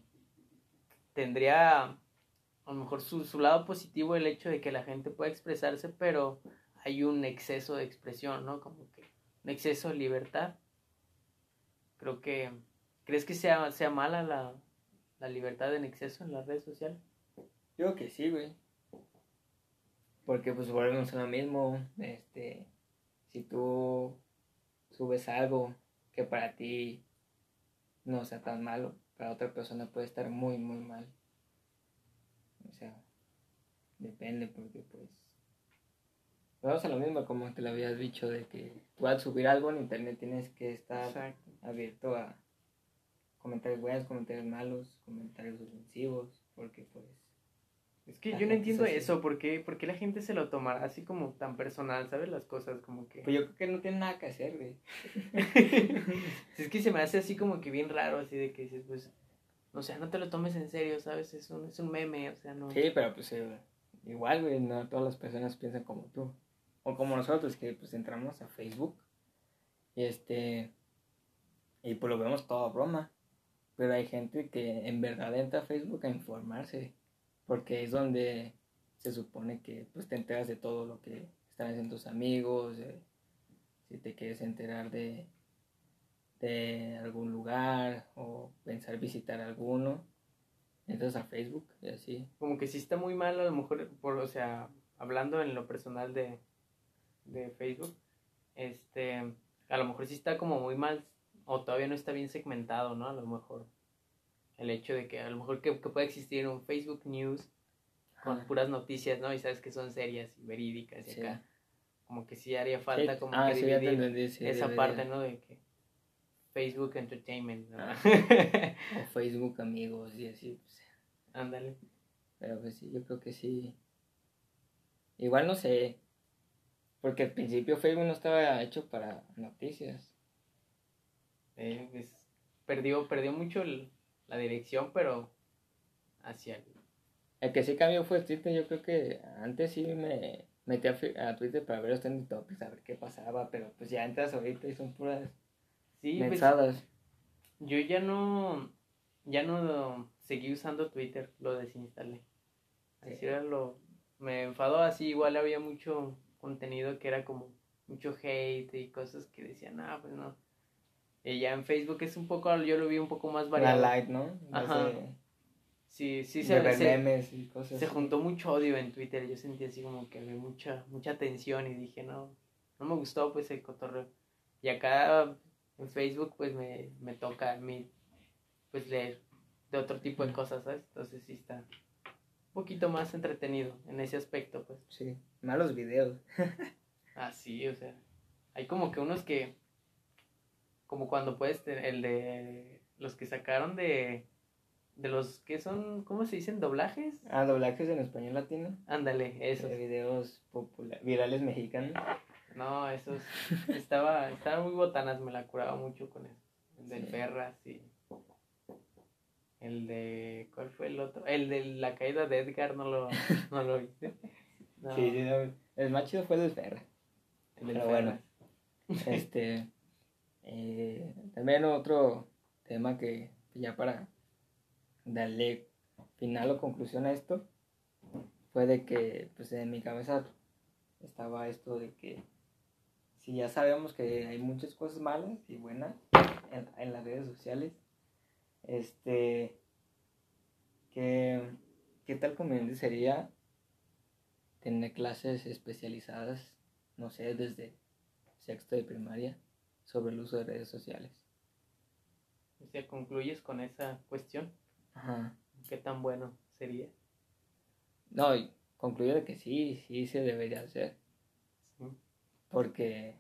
tendría a lo mejor su, su lado positivo el hecho de que la gente pueda expresarse, pero hay un exceso de expresión, ¿no? Como que un exceso de libertad. Creo que, ¿crees que sea, sea mala la, la libertad en exceso en las redes sociales? Yo que sí, güey. Porque pues volvemos a lo mismo, este, si tú subes algo que para ti no sea tan malo, para otra persona puede estar muy, muy mal. O sea, depende porque pues... Vamos a lo mismo como te lo habías dicho, de que tú al subir algo en internet tienes que estar abierto a comentarios buenos, comentarios malos, comentarios ofensivos, porque pues Es que yo no entiendo eso, ¿por qué, ¿por qué la gente se lo tomará así como tan personal, ¿sabes? Las cosas como que... Pues yo creo que no tiene nada que hacer, güey. es que se me hace así como que bien raro, así de que dices, pues, o sea, no te lo tomes en serio, ¿sabes? Es un, es un meme, o sea, no... Sí, pero pues eh, igual, güey, no todas las personas piensan como tú. O como nosotros, que pues entramos a Facebook y este... Y pues lo vemos todo broma. Pero hay gente que en verdad entra a Facebook a informarse porque es donde se supone que pues te enteras de todo lo que están haciendo tus amigos, si te quieres enterar de, algún lugar o pensar visitar alguno, entras a Facebook y así. Como que si está muy mal a lo mejor, por, o sea, hablando en lo personal de, de Facebook, este, a lo mejor sí está como muy mal o todavía no está bien segmentado, ¿no? A lo mejor el hecho de que a lo mejor que, puede existir un Facebook News con puras noticias, ¿no? Y sabes que son serias y verídicas y acá como que sí haría falta como ah, que dividir esa parte, ¿no? De que Facebook Entertainment, ¿no? Ah. o Facebook Amigos y así, pues. Ándale. Pero pues sí, yo creo que sí. Igual no sé, porque al principio Facebook no estaba hecho para noticias. Eh, pues, perdió, perdió mucho el, la dirección, pero hacia el... El que sí cambió fue Twitter, yo creo que antes sí me metí a, Twitter para ver los trending topics, a ver qué pasaba, pero pues ya entras ahorita y son puras sí, pues, yo ya no, ya no seguí usando Twitter, lo desinstalé. Así era lo, me enfadó así, igual había mucho contenido que era como mucho hate y cosas que decían, ah, pues no, y ya en Facebook es un poco, yo lo vi un poco más variado. La light, ¿no? Ajá. sí, sí, se, memes y cosas se juntó mucho odio en Twitter. Yo sentí así como que había mucha, mucha tensión y dije, no, no me gustó pues el cotorreo. Y acá en Facebook pues me, me toca a mí pues leer de otro tipo de cosas, ¿sabes? Entonces sí está un poquito más entretenido en ese aspecto, pues. Sí, malos videos. ah, sí, o sea, hay como que unos que como cuando puedes tener el de los que sacaron de de los que son, ¿cómo se dicen? ¿Doblajes? Ah, doblajes en español latino. Ándale, esos. De videos populares, virales mexicanos. No, esos, estaba, estaban muy botanas, me la curaba mucho con eso. El de Ferras y el de, ¿cuál fue el otro? El de la caída de Edgar, no lo, no lo viste. Sí, sí, el más chido fue el de Ferras. El Pero bueno, este... Eh, también otro tema que ya para darle final o conclusión a esto fue de que pues en mi cabeza estaba esto de que si ya sabemos que hay muchas cosas malas y buenas en, las redes sociales, este, que, ¿qué tal conveniente sería tener clases especializadas, no sé, desde sexto de primaria? Sobre el uso de redes sociales. O sea, concluyes con esa cuestión. Ajá. ¿Qué tan bueno sería? No, concluyo de que sí, sí se debería hacer. Sí. Porque,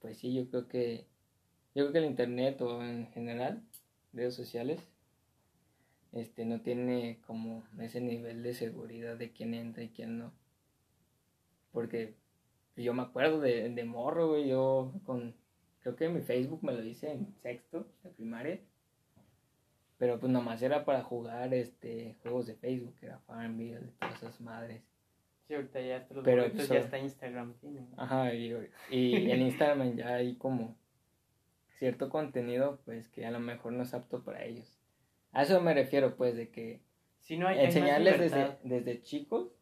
pues sí, yo creo que, yo creo que el internet o en general, redes sociales, este, no tiene como ese nivel de seguridad de quién entra y quién no. Porque yo me acuerdo de, de morro, yo con Creo que mi Facebook me lo hice en sexto de primaria. Pero pues nomás era para jugar este juegos de Facebook, que era Farmville, todas esas madres. Sí, ahorita ya, está los Pero, pues, ya está Instagram. Ajá, y, y en Instagram ya hay como cierto contenido pues que a lo mejor no es apto para ellos. A eso me refiero pues de que si no hay, enseñarles desde, desde chicos,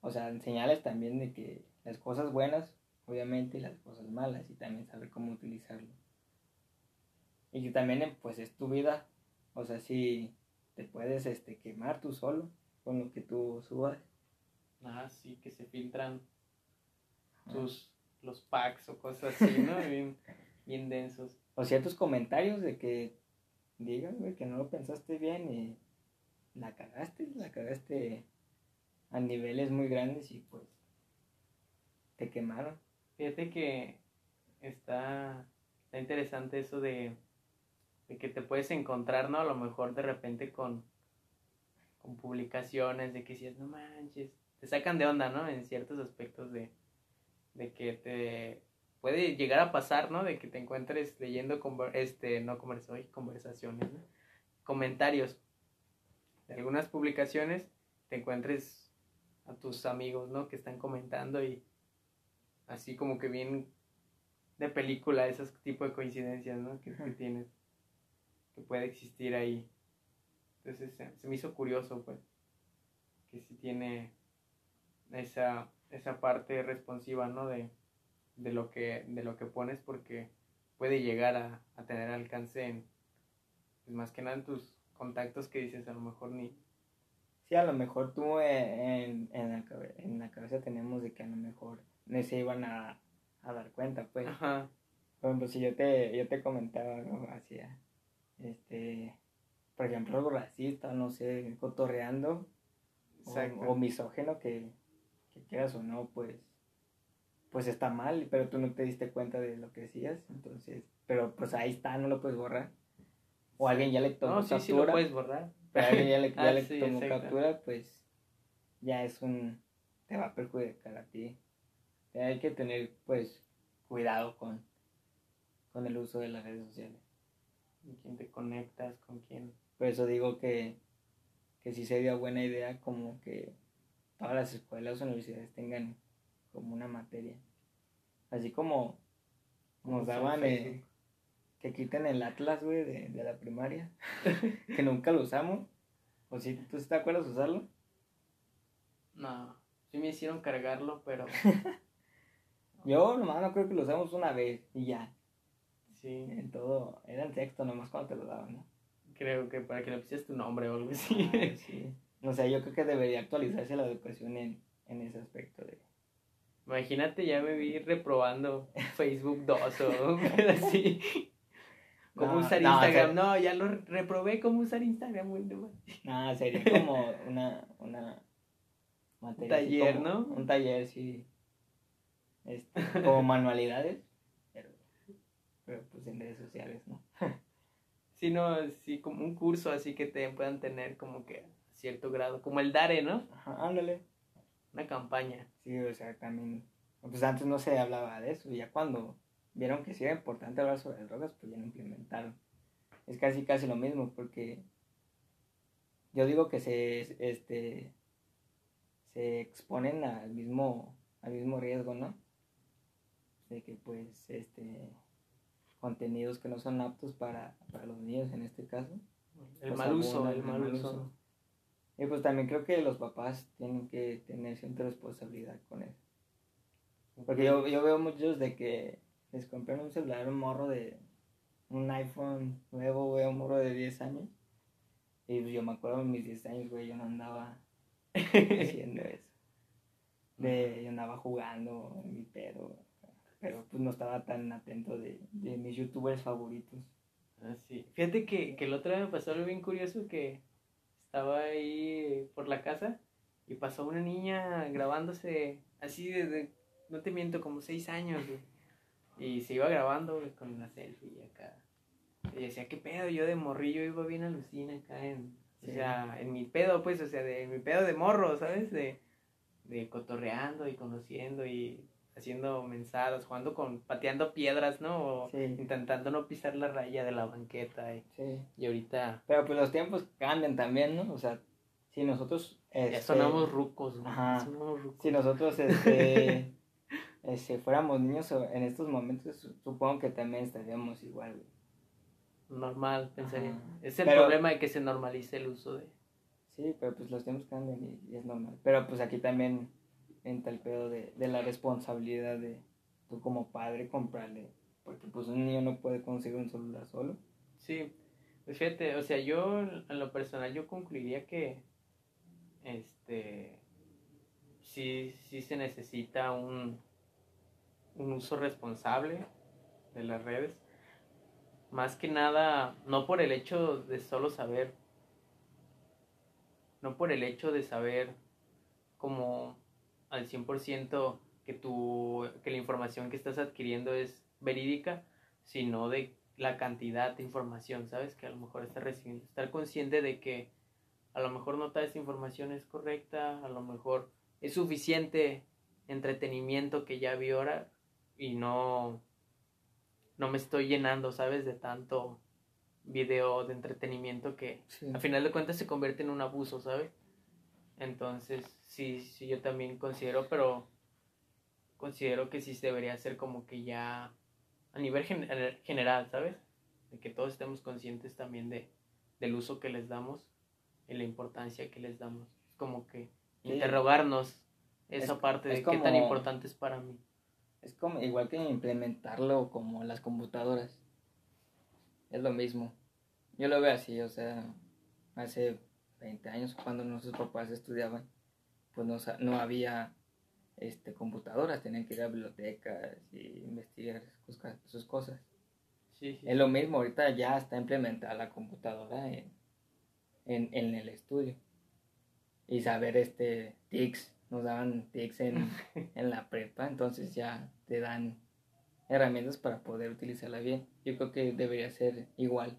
o sea, enseñarles también de que las cosas buenas obviamente, y las cosas malas, y también saber cómo utilizarlo. Y que también, pues, es tu vida, o sea, si te puedes este, quemar tú solo con lo que tú subas. Ah, sí, que se filtran tus, los packs o cosas así, ¿no? bien, bien densos. O ciertos comentarios de que digan, güey, que no lo pensaste bien y la cagaste, la cagaste a niveles muy grandes y pues te quemaron. Fíjate que está, está interesante eso de, que te puedes encontrar, ¿no? A lo mejor de repente con, con publicaciones de que si es, no manches, te sacan de onda, ¿no? En ciertos aspectos de, de que te puede llegar a pasar, ¿no? De que te encuentres leyendo, este, no conversaciones, ¿no? comentarios de algunas publicaciones, te encuentres a tus amigos, ¿no? Que están comentando y así como que bien de película, esos tipo de coincidencias, ¿no? Que, que tienes, que puede existir ahí. Entonces se, me hizo curioso, pues, que si tiene esa, esa parte responsiva, ¿no? De, de, lo que, de lo que pones porque puede llegar a, a tener alcance en, pues más que nada en tus contactos que dices, a lo mejor ni... Sí, a lo mejor tú en, en, la, en la cabeza tenemos de que a lo mejor no se iban a, a dar cuenta, pues. Ajá. Por ejemplo, si yo te, yo te comentaba algo hacia, este, por ejemplo, algo racista, no sé, cotorreando, o, o, misógeno, que, que quieras o no, pues, pues está mal, pero tú no te diste cuenta de lo que decías, entonces, pero pues ahí está, no lo puedes borrar. O alguien ya le tomó no, sí, captura. Sí, lo puedes borrar. Pero alguien ya le, ya ah, le tomó captura, pues ya es un, te va a perjudicar a ti. Hay que tener, pues, cuidado con, con el uso de las redes sociales. ¿Con quién te conectas? ¿Con quién? Por eso digo que, que sí sería buena idea como que todas las escuelas o universidades tengan como una materia. Así como nos daban eh, que quiten el Atlas, güey, de, de la primaria, que nunca lo usamos. ¿O si tú te acuerdas usarlo? No, sí me hicieron cargarlo, pero... Yo nomás no creo que lo usamos una vez y ya. Sí. En todo, era el texto nomás cuando te lo daban, ¿no? Creo que para que le pusieras tu nombre o algo así. Ah, sí. No sé, yo creo que debería actualizarse la educación en, en ese aspecto de... Imagínate, ya me vi reprobando Facebook 2 o así. ¿Cómo usar Instagram? No, ya lo reprobé cómo usar Instagram. No, sería como una, una materia. Un taller, ¿no? Un taller, sí. Este, como manualidades, pero, pero pues en redes sociales, ¿no? sino sí, como un curso así que te puedan tener como que cierto grado, como el DARE, ¿no? Ajá, ándale. Una campaña. Sí, o sea, también, pues antes no se hablaba de eso, y ya cuando vieron que sí era importante hablar sobre drogas, pues ya lo implementaron. Es casi casi lo mismo, porque yo digo que se, este, se exponen al mismo, al mismo riesgo, ¿no? De que pues, este, contenidos que no son aptos para, para los niños en este caso. El mal uso, el mal uso. Y pues también creo que los papás tienen que tener cierta responsabilidad con eso. Porque yo, yo veo muchos de que les compran un celular, un morro de un iPhone nuevo, güey, un morro de 10 años. Y pues yo me acuerdo de mis 10 años, güey, yo no andaba haciendo eso. De, yo andaba jugando en mi pedo, pero pues no estaba tan atento de, de mis youtubers favoritos. Ah, sí. Fíjate que, que el otro día me pasó algo bien curioso que estaba ahí por la casa y pasó una niña grabándose así desde, no te miento, como seis años, Y se iba grabando con una selfie acá. Y decía, ¿qué pedo? Yo de morrillo iba bien alucina acá en, o sea, en mi pedo, pues, o sea, de mi pedo de morro, ¿sabes? De, de cotorreando y conociendo y haciendo mensadas, jugando con, pateando piedras, ¿no? O intentando no pisar la raya de la banqueta. Y, sí. y ahorita... Pero pues los tiempos cambian también, ¿no? O sea, si nosotros... Este, ya sonamos rucos, ¿no? Ajá. Si nosotros, este, este, fuéramos niños en estos momentos, supongo que también estaríamos igual, Normal, pensaría. Es el problema de que se normalice el uso de... Sí, pero pues los tiempos cambian y es normal. Pero pues aquí también entra el pedo de, de la responsabilidad de tú como padre comprarle, porque pues un niño no puede conseguir un celular solo. Sí, pues fíjate, o sea, yo en lo personal yo concluiría que este sí, sí se necesita un, un uso responsable de las redes. Más que nada, no por el hecho de solo saber, no por el hecho de saber como al 100% que, tu, que la información que estás adquiriendo es verídica, sino de la cantidad de información, ¿sabes? Que a lo mejor estás recibiendo. Estar consciente de que a lo mejor no toda esta información es correcta, a lo mejor es suficiente entretenimiento que ya vi ahora y no, no me estoy llenando, ¿sabes? De tanto video de entretenimiento que al final de cuentas se convierte en un abuso, ¿sabes? Entonces, sí, sí, yo también considero, pero considero que sí debería ser como que ya a nivel general, ¿sabes? De que todos estemos conscientes también de, del uso que les damos y la importancia que les damos. Es como que interrogarnos esa parte de qué tan importante es para mí. Es como igual que implementarlo como las computadoras. Es lo mismo. Yo lo veo así, o sea, hace 20 años cuando nuestros papás estudiaban, pues no, no había este, computadoras, tenían que ir a bibliotecas y investigar sus cosas. Es lo mismo, ahorita ya está implementada la computadora en, en, el estudio. Y saber este TICS, nos daban TICS en, en la prepa, entonces ya te dan herramientas para poder utilizarla bien. Yo creo que debería ser igual,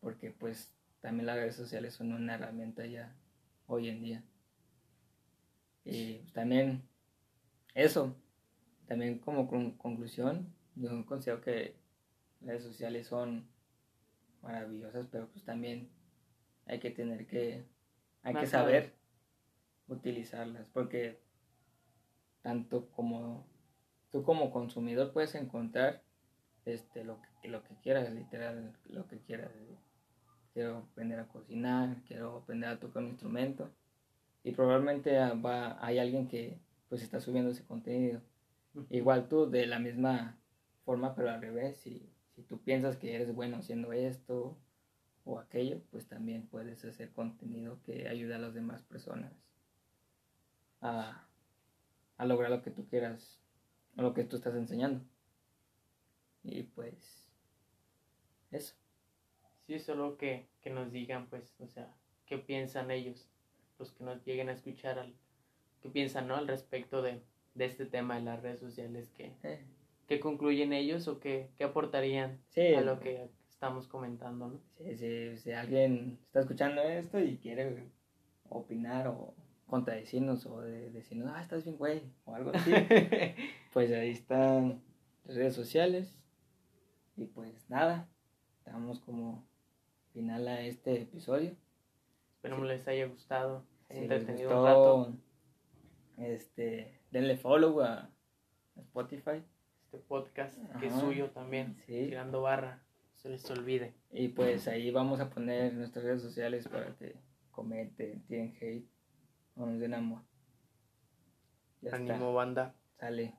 porque pues también las redes sociales son una herramienta ya hoy en día. Y pues, también eso, también como conclusión, yo considero que las redes sociales son maravillosas, pero pues también hay que tener que, hay que saber utilizarlas, porque tanto como tú como consumidor puedes encontrar este lo que, lo que quieras, literal, lo que quieras. Quiero aprender a cocinar, quiero aprender a tocar un instrumento y probablemente va, hay alguien que pues está subiendo ese contenido. Igual tú de la misma forma, pero al revés, si, si tú piensas que eres bueno haciendo esto o aquello, pues también puedes hacer contenido que ayude a las demás personas a, a lograr lo que tú quieras o lo que tú estás enseñando. Y pues eso. Sí, solo que, que nos digan, pues, o sea, qué piensan ellos, los que nos lleguen a escuchar al, qué piensan, ¿no? Al respecto de, de este tema de las redes sociales, que, ¿qué concluyen ellos o qué, qué aportarían a lo que estamos comentando, ¿no? Sí, sí, si alguien está escuchando esto y quiere opinar o contradecirnos o de, decirnos, ah, estás bien, güey, o algo así, pues ahí están las redes sociales. Y pues nada, estamos como final a este episodio. Esperemos les haya gustado, entretenido un rato. Este, denle follow a Spotify. Este podcast que es suyo también, tirando barra, se les olvide. Y pues ahí vamos a poner nuestras redes sociales para que comenten, tienen hate o nos den amor. Ya Ánimo banda. Sale.